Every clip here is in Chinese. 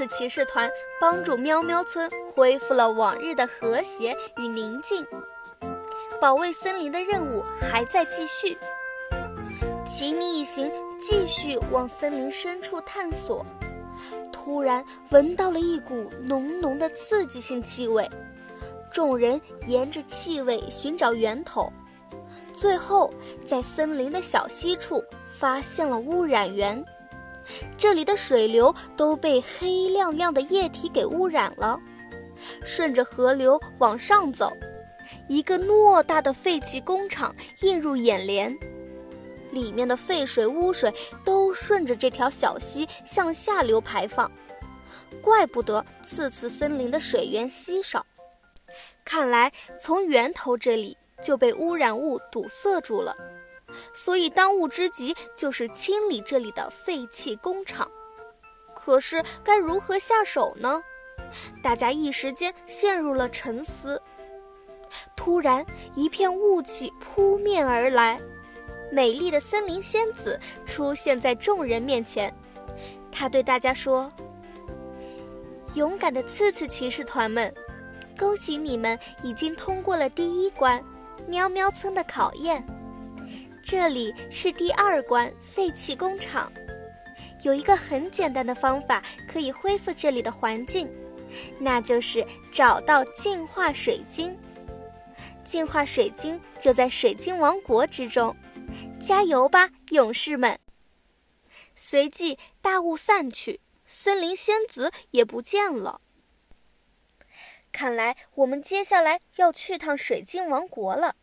次骑士团帮助喵喵村恢复了往日的和谐与宁静。保卫森林的任务还在继续。奇尼一行继续往森林深处探索，突然闻到了一股浓浓的刺激性气味。众人沿着气味寻找源头，最后在森林的小溪处发现了污染源。这里的水流都被黑亮亮的液体给污染了。顺着河流往上走，一个偌大的废弃工厂映入眼帘，里面的废水、污水都顺着这条小溪向下流排放。怪不得次次森林的水源稀少，看来从源头这里就被污染物堵塞住了。所以，当务之急就是清理这里的废弃工厂。可是，该如何下手呢？大家一时间陷入了沉思。突然，一片雾气扑面而来，美丽的森林仙子出现在众人面前。她对大家说：“勇敢的刺刺骑士团们，恭喜你们已经通过了第一关——喵喵村的考验。”这里是第二关废弃工厂，有一个很简单的方法可以恢复这里的环境，那就是找到净化水晶。净化水晶就在水晶王国之中，加油吧，勇士们！随即大雾散去，森林仙子也不见了。看来我们接下来要去趟水晶王国了。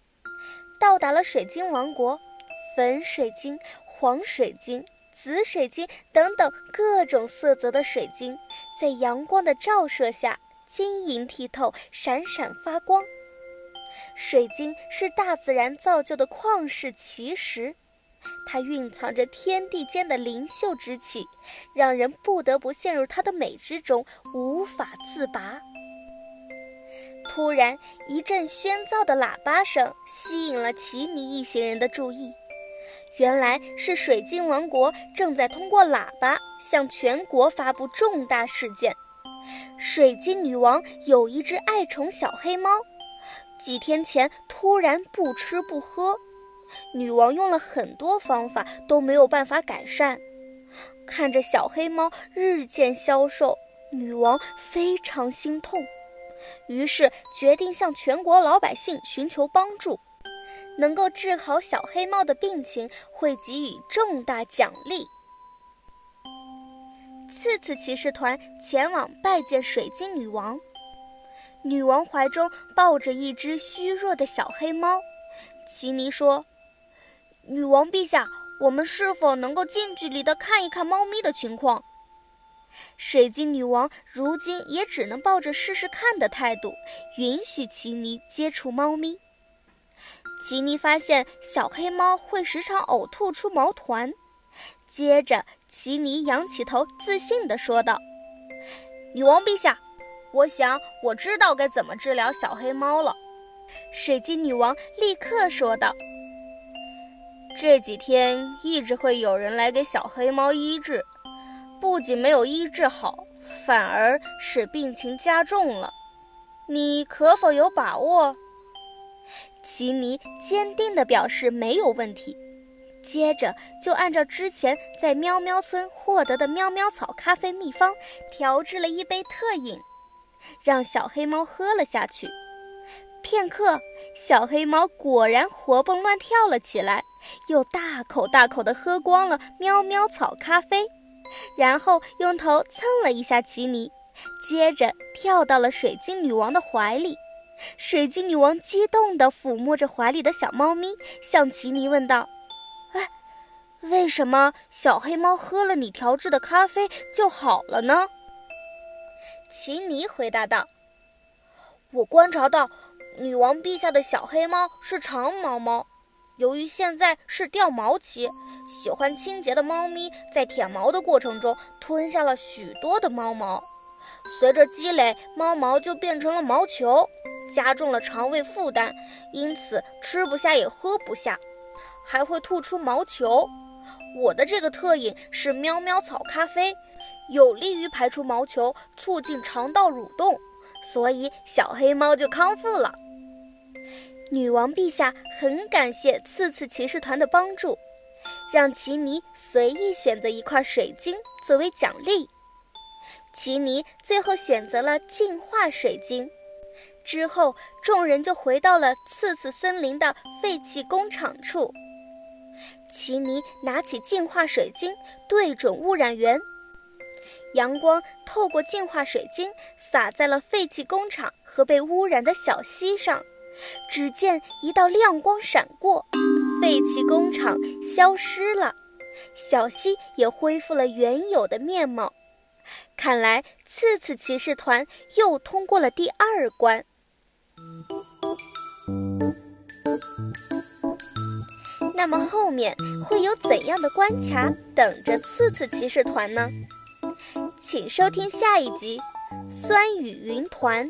到达了水晶王国。粉水晶、黄水晶、紫水晶等等各种色泽的水晶，在阳光的照射下晶莹剔透、闪闪发光。水晶是大自然造就的旷世奇石，它蕴藏着天地间的灵秀之气，让人不得不陷入它的美之中，无法自拔。突然，一阵喧噪的喇叭声吸引了奇尼一行人的注意。原来是水晶王国正在通过喇叭向全国发布重大事件：水晶女王有一只爱宠小黑猫，几天前突然不吃不喝，女王用了很多方法都没有办法改善。看着小黑猫日渐消瘦，女王非常心痛，于是决定向全国老百姓寻求帮助。能够治好小黑猫的病情，会给予重大奖励。次次骑士团前往拜见水晶女王，女王怀中抱着一只虚弱的小黑猫。奇尼说：“女王陛下，我们是否能够近距离的看一看猫咪的情况？”水晶女王如今也只能抱着试试看的态度，允许奇尼接触猫咪。奇尼发现小黑猫会时常呕吐出毛团，接着奇尼仰起头，自信地说道：“女王陛下，我想我知道该怎么治疗小黑猫了。”水晶女王立刻说道：“这几天一直会有人来给小黑猫医治，不仅没有医治好，反而使病情加重了。你可否有把握？”奇尼坚定地表示没有问题，接着就按照之前在喵喵村获得的喵喵草咖啡秘方，调制了一杯特饮，让小黑猫喝了下去。片刻，小黑猫果然活蹦乱跳了起来，又大口大口地喝光了喵喵草咖啡，然后用头蹭了一下奇尼，接着跳到了水晶女王的怀里。水晶女王激动地抚摸着怀里的小猫咪，向奇尼问道：“哎，为什么小黑猫喝了你调制的咖啡就好了呢？”奇尼回答道：“我观察到，女王陛下的小黑猫是长毛猫，由于现在是掉毛期，喜欢清洁的猫咪在舔毛的过程中吞下了许多的猫毛，随着积累，猫毛就变成了毛球。”加重了肠胃负担，因此吃不下也喝不下，还会吐出毛球。我的这个特饮是喵喵草咖啡，有利于排出毛球，促进肠道蠕动，所以小黑猫就康复了。女王陛下很感谢刺刺骑士团的帮助，让奇尼随意选择一块水晶作为奖励。奇尼最后选择了净化水晶。之后，众人就回到了刺刺森林的废弃工厂处。奇尼拿起净化水晶，对准污染源。阳光透过净化水晶，洒在了废弃工厂和被污染的小溪上。只见一道亮光闪过，废弃工厂消失了，小溪也恢复了原有的面貌。看来，刺刺骑士团又通过了第二关。那么后面会有怎样的关卡等着次次骑士团呢？请收听下一集《酸雨云团》。